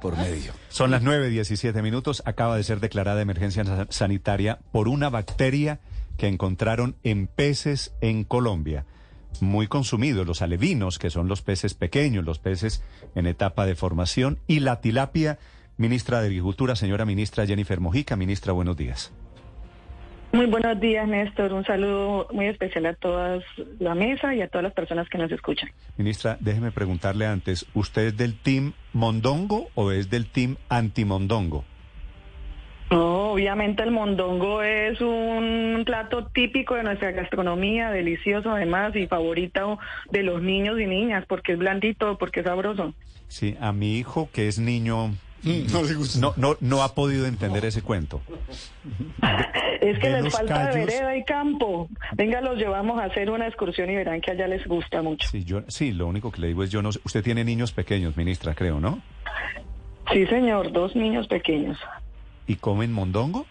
Por medio. Son las 9.17 minutos. Acaba de ser declarada emergencia sanitaria por una bacteria que encontraron en peces en Colombia. Muy consumidos, los alevinos, que son los peces pequeños, los peces en etapa de formación, y la tilapia. Ministra de Agricultura, señora ministra Jennifer Mojica. Ministra, buenos días. Muy buenos días, Néstor. Un saludo muy especial a toda la mesa y a todas las personas que nos escuchan. Ministra, déjeme preguntarle antes, ¿usted es del team Mondongo o es del team Antimondongo? No, obviamente el mondongo es un plato típico de nuestra gastronomía, delicioso además y favorito de los niños y niñas, porque es blandito, porque es sabroso. Sí, a mi hijo que es niño no, le gusta. no, no, no ha podido entender ese cuento. Es que de les falta callos. vereda y campo. Venga, los llevamos a hacer una excursión y verán que allá les gusta mucho. Sí, yo, sí, lo único que le digo es yo no sé- usted tiene niños pequeños, ministra, creo, ¿no? Sí, señor, dos niños pequeños. ¿Y comen mondongo?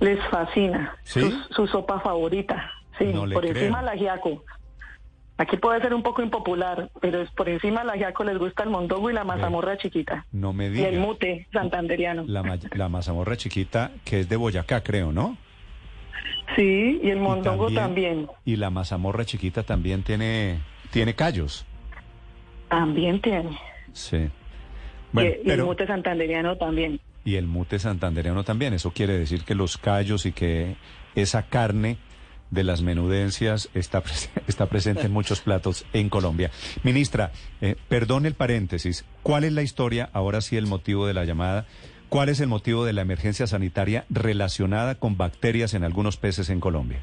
Les fascina. ¿Sí? Su, su sopa favorita. Sí, No por creo. encima del ajiaco. Aquí puede ser un poco impopular, pero es por encima del ajiaco les gusta el mondongo y la mazamorra chiquita. No me Y diga. el mute santanderiano. La, ma- la mazamorra chiquita, que es de Boyacá, creo, ¿no? Sí, y el Y mondongo también. Y la mazamorra chiquita también tiene, tiene callos. También tiene. Sí. Bueno, y, y el mute santanderiano también. y el mute santandereano también. Eso quiere decir que los callos y que esa carne de las menudencias está, está presente en muchos platos en Colombia. Ministra, eh, perdón el paréntesis. ¿Cuál es la historia, ahora sí el motivo de la llamada? ¿Cuál es el motivo de la emergencia sanitaria relacionada con bacterias en algunos peces en Colombia?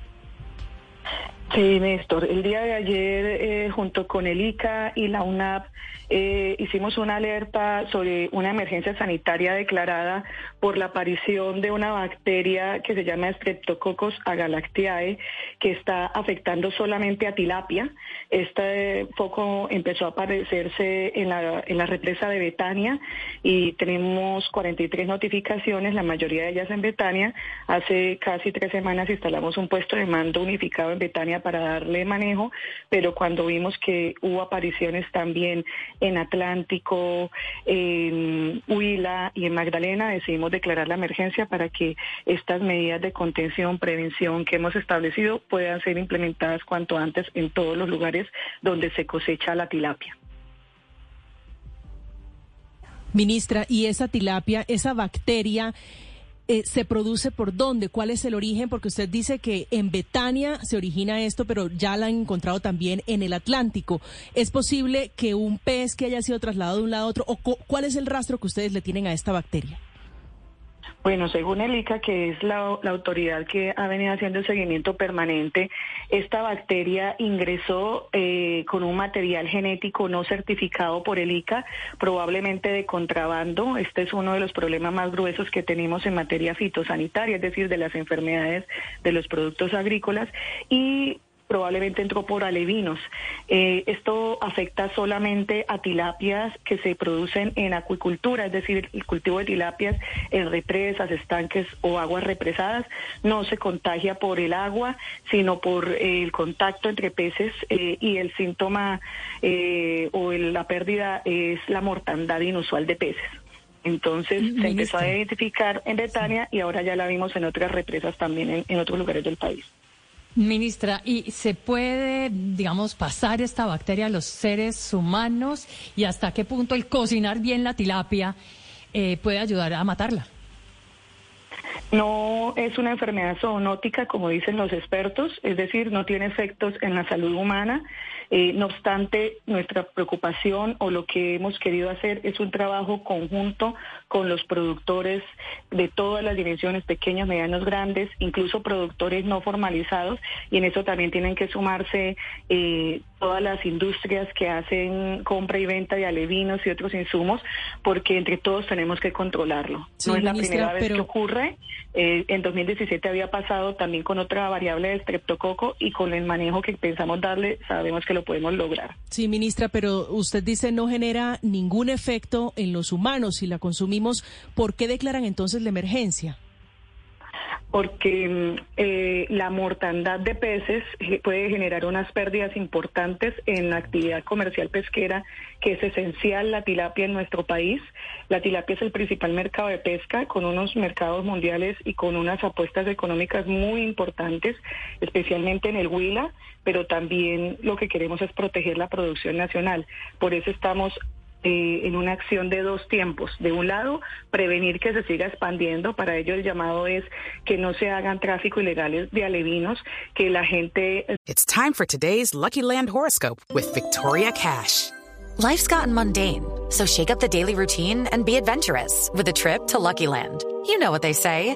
Sí, Néstor. El día de ayer, eh, junto con el ICA y la UNAP, eh, hicimos una alerta sobre una emergencia sanitaria declarada por la aparición de una bacteria que se llama Streptococcus agalactiae, que está afectando solamente a tilapia. Este foco empezó a aparecerse en la, en la represa de Betania y tenemos 43 notificaciones, la mayoría de ellas en Betania. Hace casi tres semanas instalamos un puesto de mando unificado en Betania para darle manejo, pero cuando vimos que hubo apariciones también en Atlántico, en Huila y en Magdalena, decidimos declarar la emergencia para que estas medidas de contención, prevención que hemos establecido puedan ser implementadas cuanto antes en todos los lugares donde se cosecha la tilapia. Ministra, ¿y esa tilapia, esa bacteria, eh, se produce por dónde? ¿Cuál es el origen? Porque usted dice que en Betania se origina esto, pero ya la han encontrado también en el Atlántico. ¿Es posible que un pez que haya sido trasladado de un lado a otro, o cu- cuál es el rastro que ustedes le tienen a esta bacteria? Bueno, según el ICA, que es la, autoridad que ha venido haciendo el seguimiento permanente, esta bacteria ingresó eh, con un material genético no certificado por el ICA, probablemente de contrabando. Este es uno de los problemas más gruesos que tenemos en materia fitosanitaria, es decir, de las enfermedades de los productos agrícolas. Y probablemente entró por alevinos. Eh, esto afecta solamente a tilapias que se producen en acuicultura, es decir, el cultivo de tilapias en represas, estanques o aguas represadas. No se contagia por el agua, sino por eh, el contacto entre peces eh, y el síntoma eh, o el- la pérdida es la mortandad inusual de peces. Entonces se empezó a identificar en Betania y ahora ya la vimos en otras represas también en- en otros lugares del país. Ministra, ¿y se puede, digamos, pasar esta bacteria a los seres humanos y hasta qué punto el cocinar bien la tilapia eh, puede ayudar a matarla? No es una enfermedad zoonótica, como dicen los expertos, es decir, no tiene efectos en la salud humana. Eh, no obstante, nuestra preocupación o lo que hemos querido hacer es un trabajo conjunto con los productores de todas las dimensiones, pequeños, medianos, grandes, incluso productores no formalizados, y en eso también tienen que sumarse eh, todas las industrias que hacen compra y venta de alevinos y otros insumos, porque entre todos tenemos que controlarlo. no es la primera vez que ocurre. Eh, en 2017 había pasado también con otra variable de streptococo y con el manejo que pensamos darle, sabemos que lo podemos lograr. Sí, ministra, pero usted dice no genera ningún efecto en los humanos si la consumimos. ¿Por qué declaran entonces la emergencia? Porque mm, eh, la mortandad de peces puede generar unas pérdidas importantes en la actividad comercial pesquera, que es esencial la tilapia en nuestro país. La tilapia es el principal mercado de pesca, con unos mercados mundiales y con unas apuestas económicas muy importantes, especialmente en el Huila, pero también lo que queremos es proteger la producción nacional. Por eso estamos eh, en una acción de dos tiempos. De un lado, prevenir que se siga expandiendo. Para ello, el llamado es que no se hagan tráfico ilegales de alevinos, que la gente. It's time for today's Lucky Land horoscope with Victoria Cash. Life's gotten mundane, so shake up the daily routine and be adventurous with a trip to Lucky Land. You know what they say.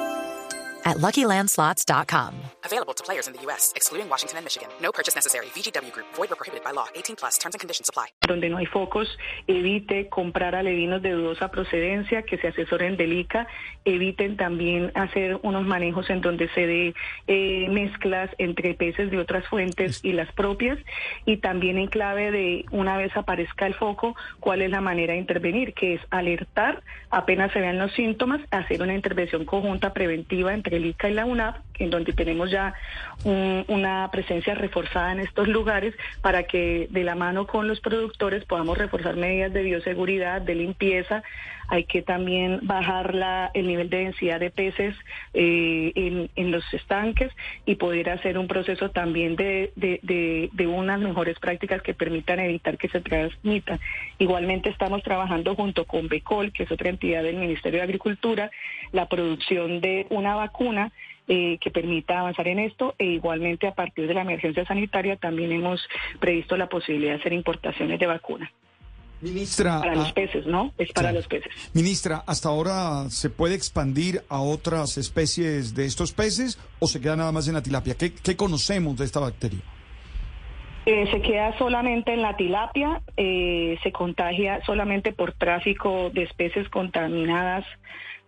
at LuckyLandSlots.com. Available to players in the U.S., excluding Washington and Michigan. No purchase necessary. VGW Group. Void where prohibited by law. 18 plus. Terms and conditions apply. Donde no hay focos, evite comprar alevinos de dudosa procedencia, que se asesoren del ICA. Eviten también hacer unos manejos en donde se dé eh, mezclas entre peces de otras fuentes y las propias. Y también en clave de, una vez aparezca el foco, cuál es la manera de intervenir, que es alertar apenas se vean los síntomas, hacer una intervención conjunta preventiva entre el ICA y la UNAP, en donde tenemos ya una presencia reforzada en estos lugares para que de la mano con los productores podamos reforzar medidas de bioseguridad, de limpieza. Hay que también bajar la, el nivel de densidad de peces eh, en, los estanques y poder hacer un proceso también de unas mejores prácticas que permitan evitar que se transmita. Igualmente estamos trabajando junto con BECOL, que es otra entidad del Ministerio de Agricultura, la producción de una vacuna eh, que permita avanzar en esto e igualmente a partir de la emergencia sanitaria también hemos previsto la posibilidad de hacer importaciones de vacunas. Ministra. Para los ah, peces, ¿no? Es para los peces. Ministra, ¿hasta ahora se puede expandir a otras especies de estos peces o se queda nada más en la tilapia? ¿Qué, conocemos de esta bacteria? Eh, se queda solamente en la tilapia, eh, se contagia solamente por tráfico de especies contaminadas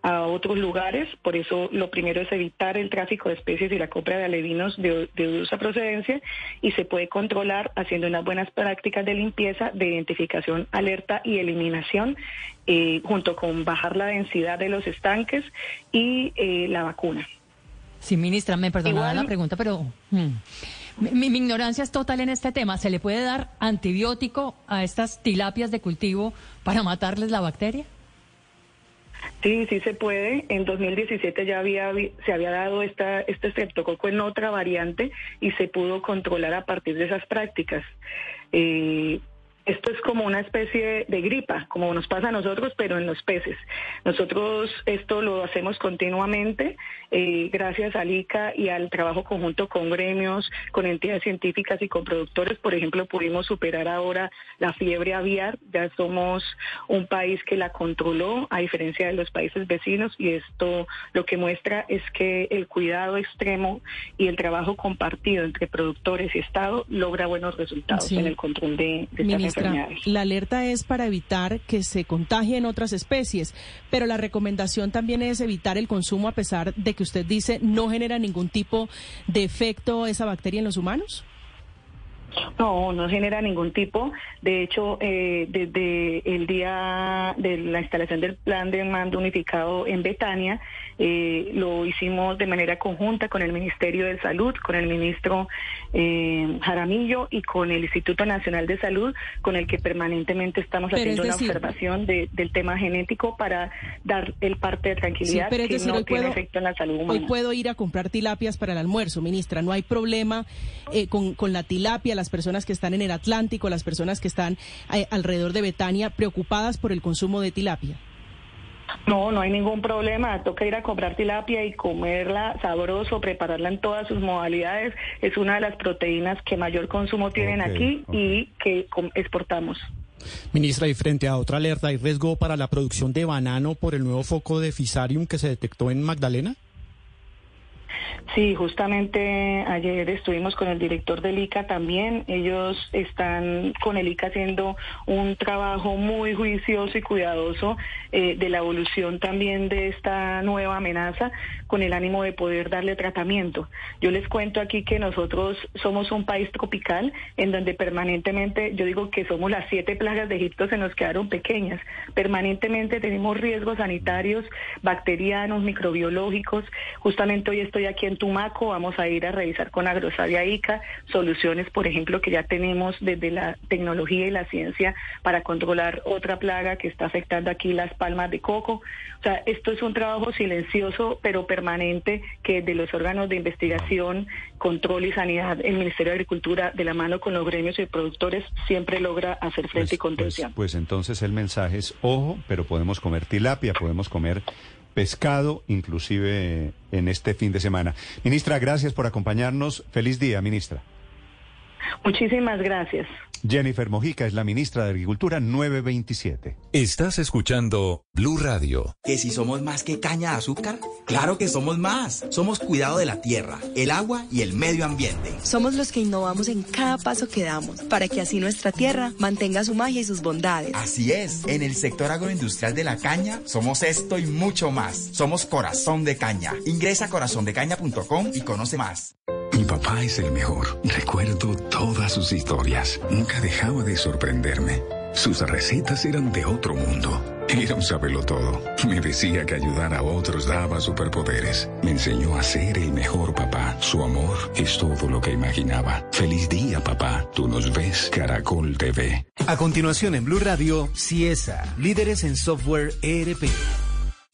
a otros lugares. Por eso lo primero es evitar el tráfico de especies y la compra de alevinos de, de dudosa procedencia y se puede controlar haciendo unas buenas prácticas de limpieza, de identificación, alerta y eliminación, eh, junto con bajar la densidad de los estanques y eh, la vacuna. Sí, ministra, me perdonaba la pregunta, pero... Hmm, mi, mi, ignorancia es total en este tema. ¿Se le puede dar antibiótico a estas tilapias de cultivo para matarles la bacteria? Sí, sí se puede. En 2017 ya había se había dado esta este estreptococo en otra variante y se pudo controlar a partir de esas prácticas. Eh, esto es como una especie de gripa, como nos pasa a nosotros, pero en los peces. Nosotros esto lo hacemos continuamente eh, gracias al ICA y al trabajo conjunto con gremios, con entidades científicas y con productores. Por ejemplo, pudimos superar ahora la fiebre aviar. Ya somos un país que la controló, a diferencia de los países vecinos, y esto lo que muestra es que el cuidado extremo y el trabajo compartido entre productores y Estado logra buenos resultados en el control de, de la alerta es para evitar que se contagien otras especies, pero la recomendación también es evitar el consumo a pesar de que usted dice no genera ningún tipo de efecto esa bacteria en los humanos. No, no genera ningún tipo. De hecho, eh, desde el día de la instalación del plan de mando unificado en Betania, Eh, lo hicimos de manera conjunta con el Ministerio de Salud, con el ministro eh, Jaramillo y con el Instituto Nacional de Salud, con el que permanentemente estamos Pero haciendo es una decir- observación de- del tema genético para dar el parte de tranquilidad pero es que decir, no hoy tiene puedo- efecto en la salud Hoy humana. puedo ir a comprar tilapias para el almuerzo, ministra. No hay problema eh, con, con la tilapia, las personas que están en el Atlántico, las personas que están eh, alrededor de Betania, preocupadas por el consumo de tilapia. No, no hay ningún problema. Toca ir a comprar tilapia y comerla sabroso, prepararla en todas sus modalidades. Es una de las proteínas que mayor consumo tienen aquí y que exportamos. Ministra, y frente a otra alerta, ¿hay riesgo para la producción de banano por el nuevo foco de Fisarium que se detectó en Magdalena? Sí, justamente ayer estuvimos con el director del ICA también. Ellos están con el ICA haciendo un trabajo muy juicioso y cuidadoso eh, de la evolución también de esta nueva amenaza con el ánimo de poder darle tratamiento. Yo les cuento aquí que nosotros somos un país tropical en donde permanentemente, yo digo que somos las siete plagas de Egipto, se nos quedaron pequeñas. Permanentemente tenemos riesgos sanitarios, bacterianos, microbiológicos. Justamente hoy estoy aquí en Tumaco, vamos a ir a revisar con Agrosaria ICA soluciones, por ejemplo, que ya tenemos desde la tecnología y la ciencia para controlar otra plaga que está afectando aquí las palmas de coco. O sea, esto es un trabajo silencioso pero permanente que de los órganos de investigación, control y sanidad, el Ministerio de Agricultura, de la mano con los gremios y productores, siempre logra hacer frente y contención. Pues entonces el mensaje es, ojo, pero podemos comer tilapia, podemos comer pescado, inclusive en este fin de semana. Ministra, gracias por acompañarnos. Feliz día, ministra. Muchísimas gracias. Jennifer Mojica es la ministra de Agricultura 927. Estás escuchando Blue Radio. ¿Que si somos más que caña de azúcar? Claro que somos más. Somos cuidado de la tierra, el agua y el medio ambiente. Somos los que innovamos en cada paso que damos para que así nuestra tierra mantenga su magia y sus bondades. Así es, en el sector agroindustrial de la caña somos esto y mucho más. Somos Corazón de Caña. Ingresa a corazondecaña.com y conoce más. Mi papá es el mejor. Recuerdo todas sus historias. Nunca dejaba de sorprenderme. Sus recetas eran de otro mundo. Era un todo. Me decía que ayudar a otros daba superpoderes. Me enseñó a ser el mejor papá. Su amor es todo lo que imaginaba. Feliz día, papá. Tú nos ves, Caracol TV. A continuación en Blue Radio, Ciesa, líderes en software ERP.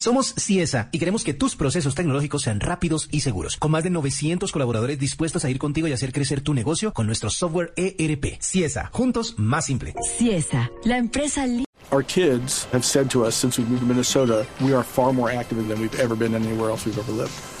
Somos Ciesa y queremos que tus procesos tecnológicos sean rápidos y seguros. Con más de 900 colaboradores dispuestos a ir contigo y hacer crecer tu negocio con nuestro software ERP. Ciesa, juntos más simple. Ciesa, la empresa Our kids have said to us since we moved to Minnesota, we are far more active than we've ever been anywhere else we've ever lived.